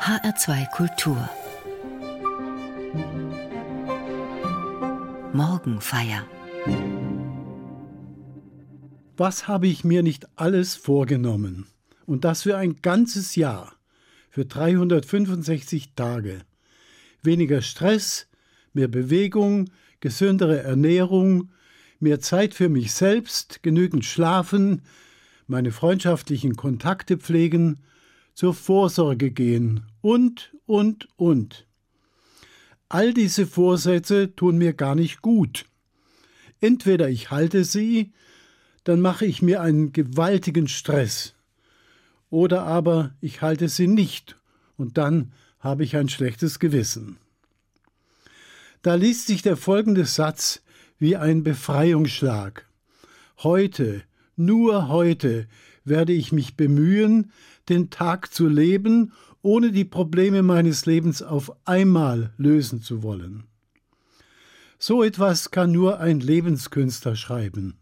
HR2 Kultur Morgenfeier Was habe ich mir nicht alles vorgenommen? Und das für ein ganzes Jahr, für 365 Tage. Weniger Stress, mehr Bewegung, gesündere Ernährung, mehr Zeit für mich selbst, genügend schlafen, meine freundschaftlichen Kontakte pflegen, zur Vorsorge gehen und, und, und. All diese Vorsätze tun mir gar nicht gut. Entweder ich halte sie, dann mache ich mir einen gewaltigen Stress, oder aber ich halte sie nicht, und dann habe ich ein schlechtes Gewissen. Da liest sich der folgende Satz wie ein Befreiungsschlag. Heute, nur heute werde ich mich bemühen, den Tag zu leben, ohne die Probleme meines Lebens auf einmal lösen zu wollen. So etwas kann nur ein Lebenskünstler schreiben.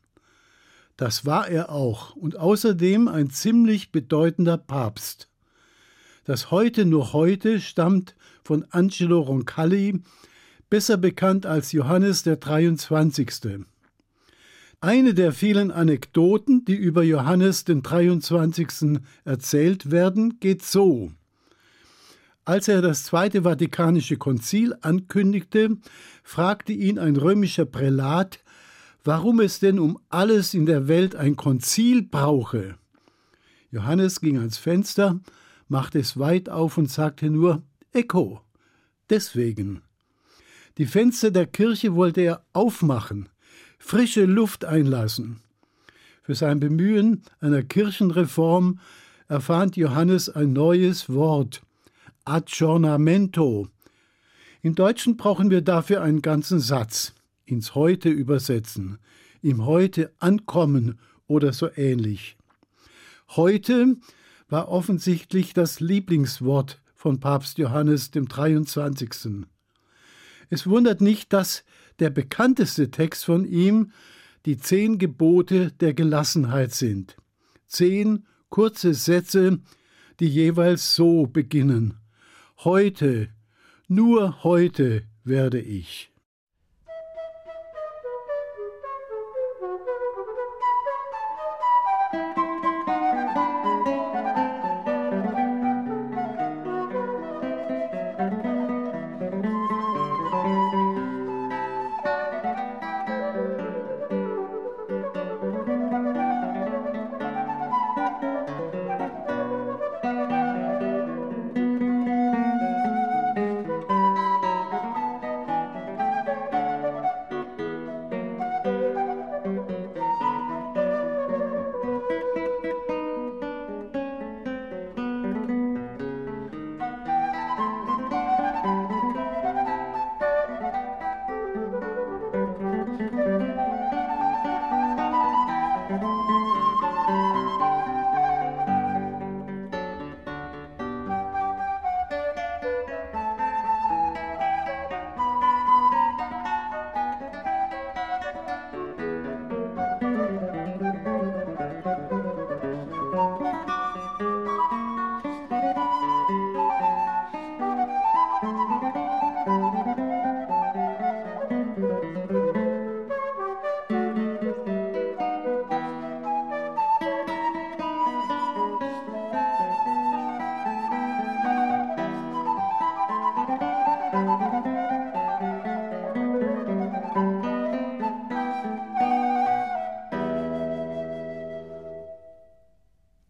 Das war er auch und außerdem ein ziemlich bedeutender Papst. Das Heute nur heute stammt von Angelo Roncalli, besser bekannt als Johannes der 23. Eine der vielen Anekdoten, die über Johannes den 23. erzählt werden, geht so. Als er das Zweite Vatikanische Konzil ankündigte, fragte ihn ein römischer Prälat, warum es denn um alles in der Welt ein Konzil brauche. Johannes ging ans Fenster, machte es weit auf und sagte nur Echo. Deswegen. Die Fenster der Kirche wollte er aufmachen, frische Luft einlassen. Für sein Bemühen einer Kirchenreform erfand Johannes ein neues Wort, Aggiornamento. Im Deutschen brauchen wir dafür einen ganzen Satz, ins Heute übersetzen, im Heute ankommen oder so ähnlich. Heute war offensichtlich das Lieblingswort von Papst Johannes dem 23. Es wundert nicht, dass der bekannteste Text von ihm die zehn Gebote der Gelassenheit sind. Zehn kurze Sätze, die jeweils so beginnen. Heute, nur heute werde ich.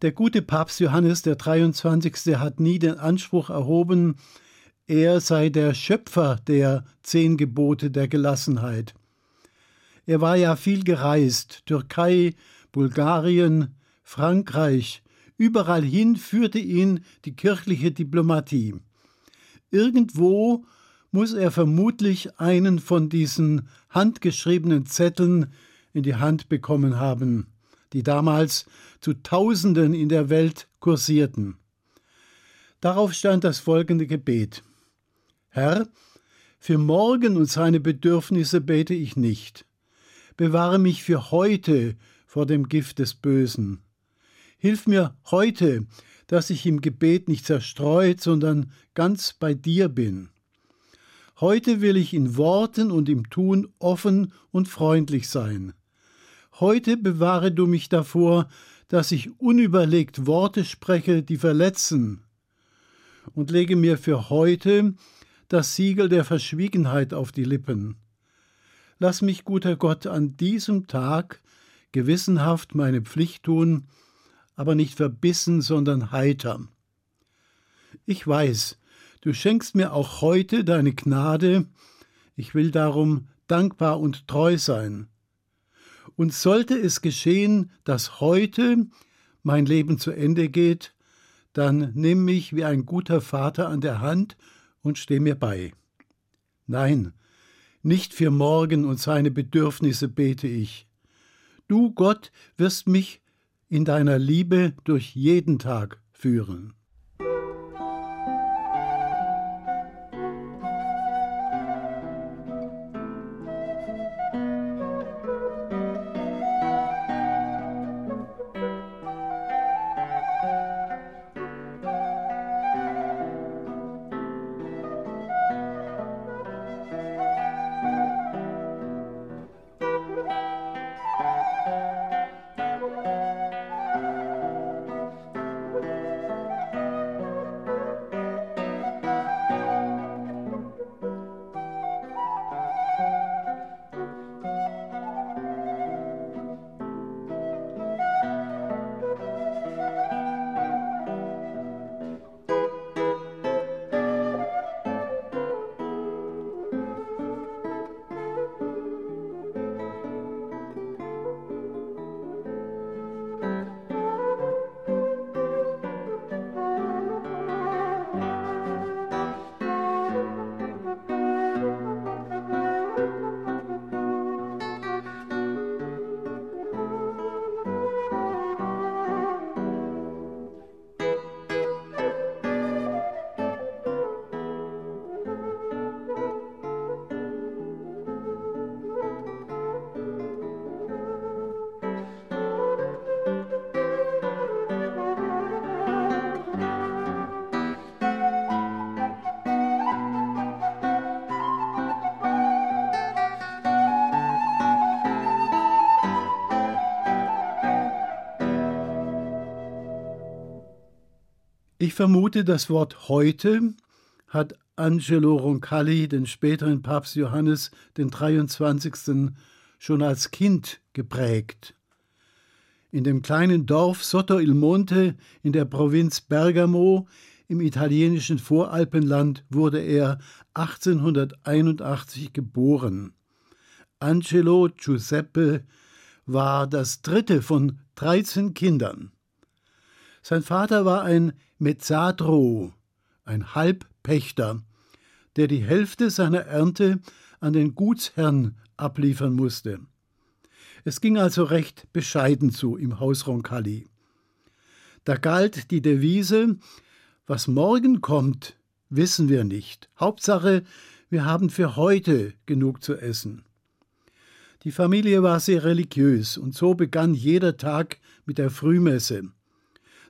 Der gute Papst Johannes der 23. hat nie den Anspruch erhoben, er sei der Schöpfer der zehn Gebote der Gelassenheit. Er war ja viel gereist, Türkei, Bulgarien, Frankreich, überall hin führte ihn die kirchliche Diplomatie. Irgendwo muss er vermutlich einen von diesen handgeschriebenen Zetteln in die Hand bekommen haben die damals zu Tausenden in der Welt kursierten. Darauf stand das folgende Gebet Herr, für morgen und seine Bedürfnisse bete ich nicht. Bewahre mich für heute vor dem Gift des Bösen. Hilf mir heute, dass ich im Gebet nicht zerstreut, sondern ganz bei dir bin. Heute will ich in Worten und im Tun offen und freundlich sein. Heute bewahre du mich davor, dass ich unüberlegt Worte spreche, die verletzen, und lege mir für heute das Siegel der Verschwiegenheit auf die Lippen. Lass mich, guter Gott, an diesem Tag gewissenhaft meine Pflicht tun, aber nicht verbissen, sondern heiter. Ich weiß, du schenkst mir auch heute deine Gnade, ich will darum dankbar und treu sein. Und sollte es geschehen, dass heute mein Leben zu Ende geht, dann nimm mich wie ein guter Vater an der Hand und steh mir bei. Nein, nicht für morgen und seine Bedürfnisse bete ich. Du, Gott, wirst mich in deiner Liebe durch jeden Tag führen. Vermute, das Wort heute hat Angelo Roncalli, den späteren Papst Johannes den 23. schon als Kind geprägt. In dem kleinen Dorf Sotto il Monte in der Provinz Bergamo im italienischen Voralpenland wurde er 1881 geboren. Angelo Giuseppe war das dritte von 13 Kindern. Sein Vater war ein Mezzadro, ein Halbpächter, der die Hälfte seiner Ernte an den Gutsherrn abliefern musste. Es ging also recht bescheiden zu im Haus Roncalli. Da galt die Devise, was morgen kommt, wissen wir nicht. Hauptsache, wir haben für heute genug zu essen. Die Familie war sehr religiös und so begann jeder Tag mit der Frühmesse.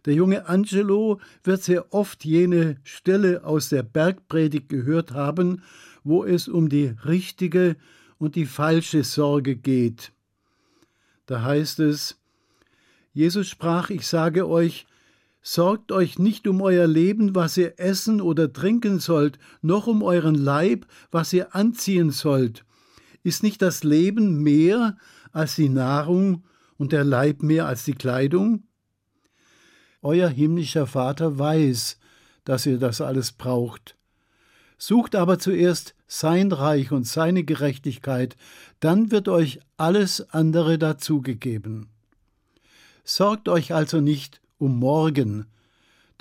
Der junge Angelo wird sehr oft jene Stelle aus der Bergpredigt gehört haben, wo es um die richtige und die falsche Sorge geht. Da heißt es, Jesus sprach, ich sage euch, Sorgt euch nicht um euer Leben, was ihr essen oder trinken sollt, noch um euren Leib, was ihr anziehen sollt. Ist nicht das Leben mehr als die Nahrung und der Leib mehr als die Kleidung? Euer himmlischer Vater weiß, dass ihr das alles braucht. Sucht aber zuerst sein Reich und seine Gerechtigkeit, dann wird euch alles andere dazugegeben. Sorgt euch also nicht um morgen,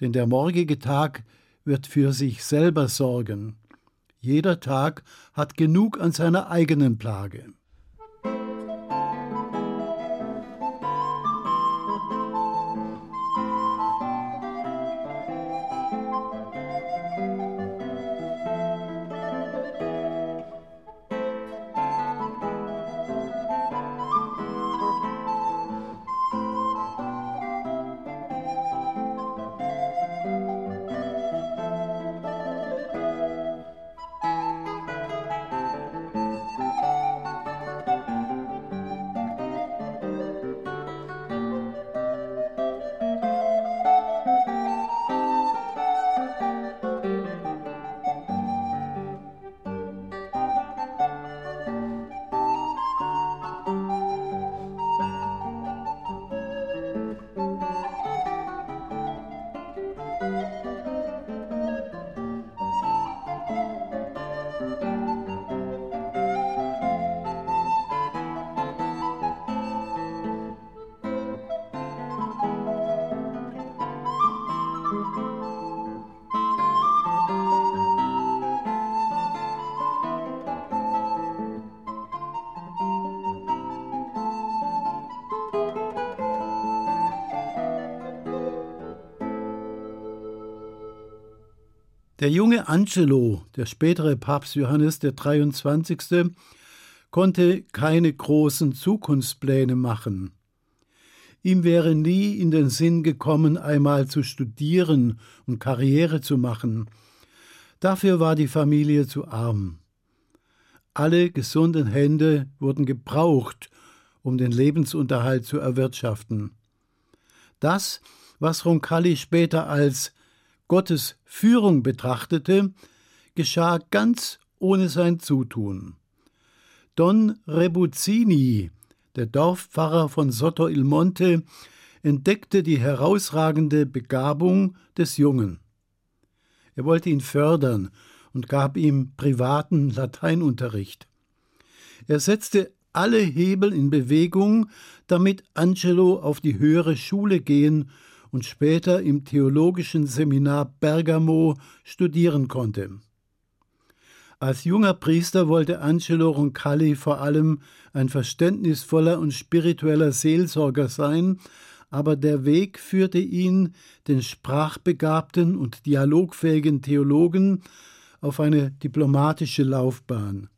denn der morgige Tag wird für sich selber sorgen. Jeder Tag hat genug an seiner eigenen Plage. Der junge Angelo, der spätere Papst Johannes der 23., konnte keine großen Zukunftspläne machen. Ihm wäre nie in den Sinn gekommen, einmal zu studieren und Karriere zu machen. Dafür war die Familie zu arm. Alle gesunden Hände wurden gebraucht, um den Lebensunterhalt zu erwirtschaften. Das, was Roncalli später als Gottes Führung betrachtete, geschah ganz ohne sein Zutun. Don Rebuzzini, der Dorfpfarrer von Sotto il Monte, entdeckte die herausragende Begabung des Jungen. Er wollte ihn fördern und gab ihm privaten Lateinunterricht. Er setzte alle Hebel in Bewegung, damit Angelo auf die höhere Schule gehen und später im theologischen Seminar Bergamo studieren konnte. Als junger Priester wollte Angelo Roncalli vor allem ein verständnisvoller und spiritueller Seelsorger sein, aber der Weg führte ihn, den sprachbegabten und dialogfähigen Theologen, auf eine diplomatische Laufbahn.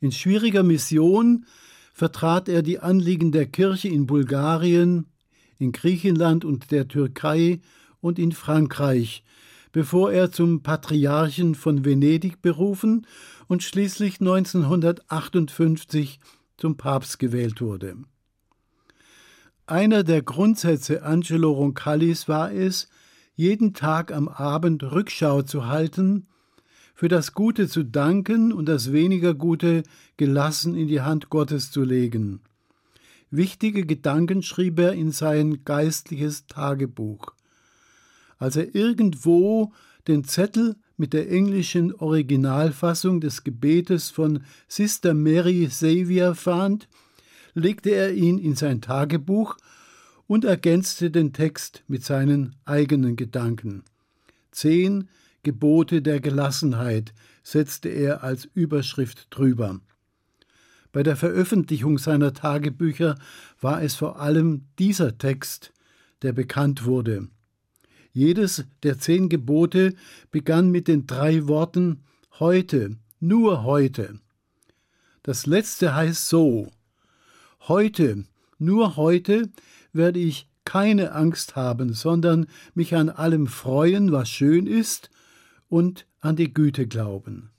In schwieriger Mission vertrat er die Anliegen der Kirche in Bulgarien, in Griechenland und der Türkei und in Frankreich, bevor er zum Patriarchen von Venedig berufen und schließlich 1958 zum Papst gewählt wurde. Einer der Grundsätze Angelo Roncallis war es, jeden Tag am Abend Rückschau zu halten, für das Gute zu danken und das weniger Gute gelassen in die Hand Gottes zu legen. Wichtige Gedanken schrieb er in sein geistliches Tagebuch. Als er irgendwo den Zettel mit der englischen Originalfassung des Gebetes von Sister Mary Xavier fand, legte er ihn in sein Tagebuch und ergänzte den Text mit seinen eigenen Gedanken. Zehn Gebote der Gelassenheit setzte er als Überschrift drüber. Bei der Veröffentlichung seiner Tagebücher war es vor allem dieser Text, der bekannt wurde. Jedes der zehn Gebote begann mit den drei Worten heute, nur heute. Das letzte heißt so Heute, nur heute werde ich keine Angst haben, sondern mich an allem freuen, was schön ist, und an die Güte glauben.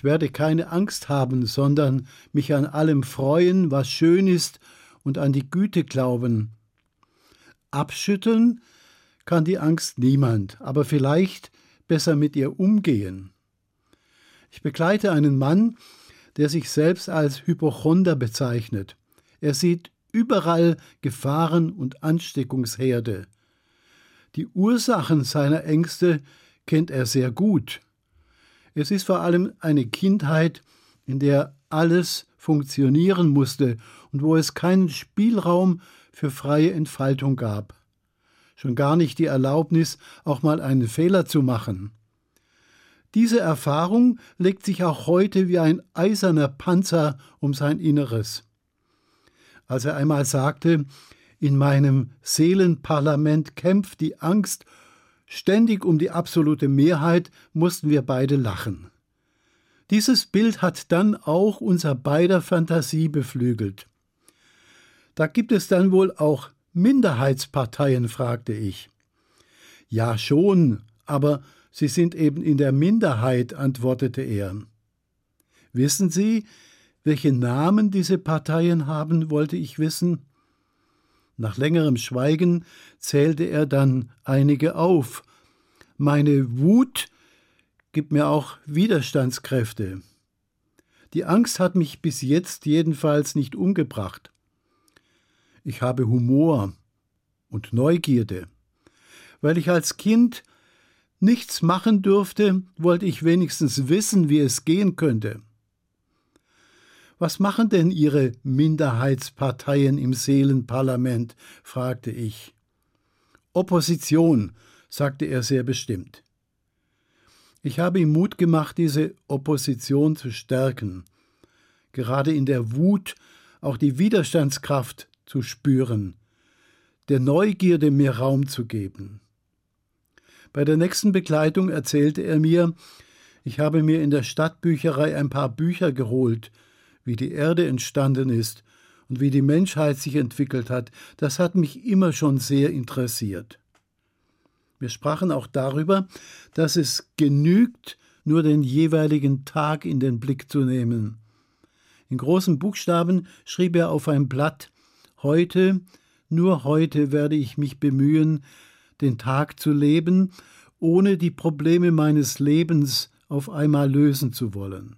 Ich werde keine Angst haben, sondern mich an allem freuen, was schön ist, und an die Güte glauben. Abschütteln kann die Angst niemand, aber vielleicht besser mit ihr umgehen. Ich begleite einen Mann, der sich selbst als Hypochonder bezeichnet. Er sieht überall Gefahren und Ansteckungsherde. Die Ursachen seiner Ängste kennt er sehr gut. Es ist vor allem eine Kindheit, in der alles funktionieren musste und wo es keinen Spielraum für freie Entfaltung gab. Schon gar nicht die Erlaubnis, auch mal einen Fehler zu machen. Diese Erfahrung legt sich auch heute wie ein eiserner Panzer um sein Inneres. Als er einmal sagte, in meinem Seelenparlament kämpft die Angst ständig um die absolute Mehrheit, mussten wir beide lachen. Dieses Bild hat dann auch unser beider Fantasie beflügelt. Da gibt es dann wohl auch Minderheitsparteien, fragte ich. Ja schon, aber Sie sind eben in der Minderheit, antwortete er. Wissen Sie, welche Namen diese Parteien haben, wollte ich wissen. Nach längerem Schweigen zählte er dann einige auf. Meine Wut gibt mir auch Widerstandskräfte. Die Angst hat mich bis jetzt jedenfalls nicht umgebracht. Ich habe Humor und Neugierde. Weil ich als Kind nichts machen dürfte, wollte ich wenigstens wissen, wie es gehen könnte. Was machen denn Ihre Minderheitsparteien im Seelenparlament? fragte ich. Opposition, sagte er sehr bestimmt. Ich habe ihm Mut gemacht, diese Opposition zu stärken, gerade in der Wut auch die Widerstandskraft zu spüren, der Neugierde mehr Raum zu geben. Bei der nächsten Begleitung erzählte er mir, ich habe mir in der Stadtbücherei ein paar Bücher geholt, wie die Erde entstanden ist und wie die Menschheit sich entwickelt hat. Das hat mich immer schon sehr interessiert. Wir sprachen auch darüber, dass es genügt, nur den jeweiligen Tag in den Blick zu nehmen. In großen Buchstaben schrieb er auf ein Blatt Heute, nur heute werde ich mich bemühen, den Tag zu leben, ohne die Probleme meines Lebens auf einmal lösen zu wollen.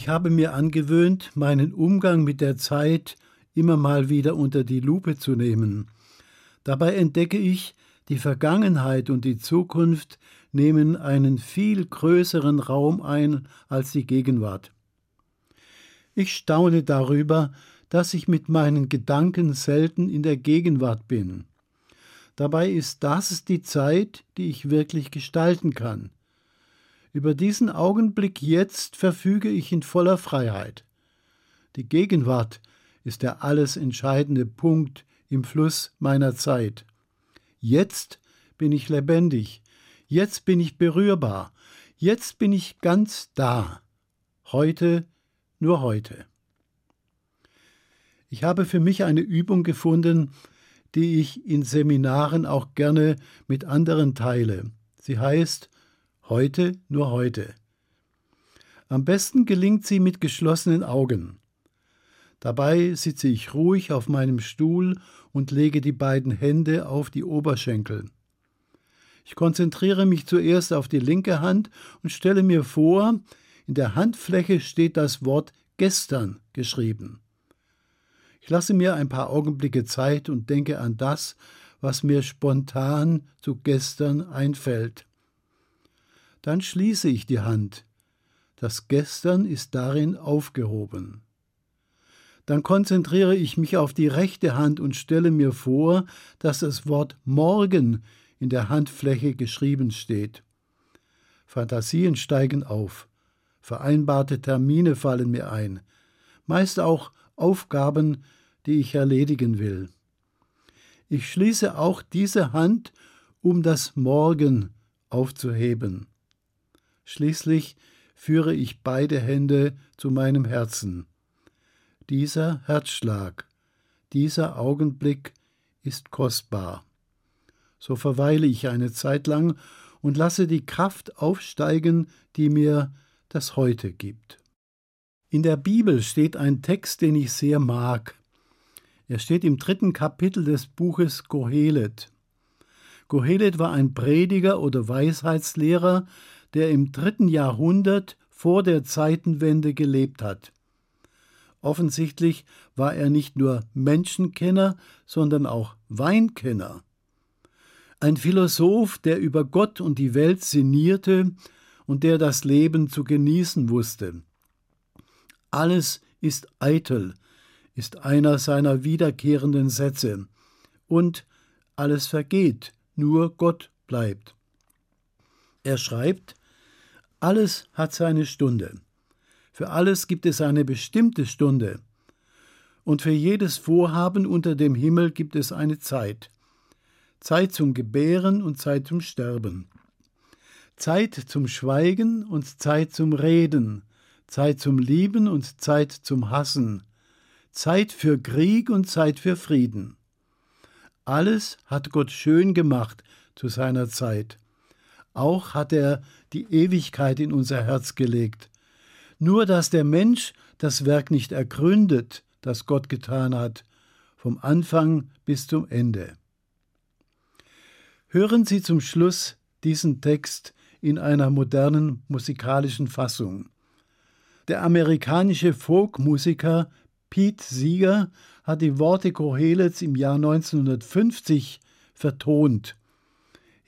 Ich habe mir angewöhnt, meinen Umgang mit der Zeit immer mal wieder unter die Lupe zu nehmen. Dabei entdecke ich, die Vergangenheit und die Zukunft nehmen einen viel größeren Raum ein als die Gegenwart. Ich staune darüber, dass ich mit meinen Gedanken selten in der Gegenwart bin. Dabei ist das die Zeit, die ich wirklich gestalten kann. Über diesen Augenblick jetzt verfüge ich in voller Freiheit. Die Gegenwart ist der alles entscheidende Punkt im Fluss meiner Zeit. Jetzt bin ich lebendig, jetzt bin ich berührbar, jetzt bin ich ganz da. Heute, nur heute. Ich habe für mich eine Übung gefunden, die ich in Seminaren auch gerne mit anderen teile. Sie heißt Heute nur heute. Am besten gelingt sie mit geschlossenen Augen. Dabei sitze ich ruhig auf meinem Stuhl und lege die beiden Hände auf die Oberschenkel. Ich konzentriere mich zuerst auf die linke Hand und stelle mir vor, in der Handfläche steht das Wort gestern geschrieben. Ich lasse mir ein paar Augenblicke Zeit und denke an das, was mir spontan zu gestern einfällt. Dann schließe ich die Hand. Das Gestern ist darin aufgehoben. Dann konzentriere ich mich auf die rechte Hand und stelle mir vor, dass das Wort morgen in der Handfläche geschrieben steht. Fantasien steigen auf. Vereinbarte Termine fallen mir ein. Meist auch Aufgaben, die ich erledigen will. Ich schließe auch diese Hand, um das Morgen aufzuheben. Schließlich führe ich beide Hände zu meinem Herzen. Dieser Herzschlag, dieser Augenblick ist kostbar. So verweile ich eine Zeit lang und lasse die Kraft aufsteigen, die mir das Heute gibt. In der Bibel steht ein Text, den ich sehr mag. Er steht im dritten Kapitel des Buches Kohelet. Kohelet war ein Prediger oder Weisheitslehrer, der im dritten Jahrhundert vor der Zeitenwende gelebt hat. Offensichtlich war er nicht nur Menschenkenner, sondern auch Weinkenner. Ein Philosoph, der über Gott und die Welt sinnierte und der das Leben zu genießen wusste. Alles ist eitel, ist einer seiner wiederkehrenden Sätze. Und alles vergeht, nur Gott bleibt. Er schreibt, alles hat seine Stunde. Für alles gibt es eine bestimmte Stunde. Und für jedes Vorhaben unter dem Himmel gibt es eine Zeit. Zeit zum Gebären und Zeit zum Sterben. Zeit zum Schweigen und Zeit zum Reden. Zeit zum Lieben und Zeit zum Hassen. Zeit für Krieg und Zeit für Frieden. Alles hat Gott schön gemacht zu seiner Zeit. Auch hat er die Ewigkeit in unser Herz gelegt. Nur dass der Mensch das Werk nicht ergründet, das Gott getan hat, vom Anfang bis zum Ende. Hören Sie zum Schluss diesen Text in einer modernen musikalischen Fassung. Der amerikanische Folkmusiker Pete Seeger hat die Worte Kohelets im Jahr 1950 vertont.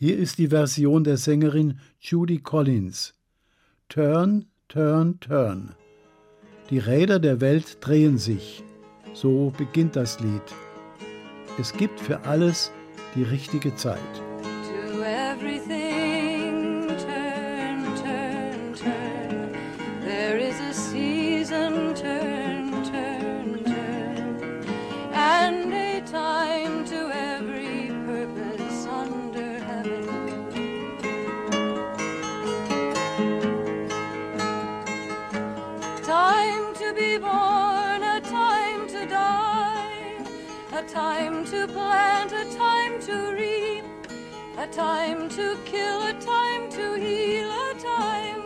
Hier ist die Version der Sängerin Judy Collins. Turn, turn, turn. Die Räder der Welt drehen sich. So beginnt das Lied. Es gibt für alles die richtige Zeit. Time to plant, a time to reap, a time to kill, a time to heal, a time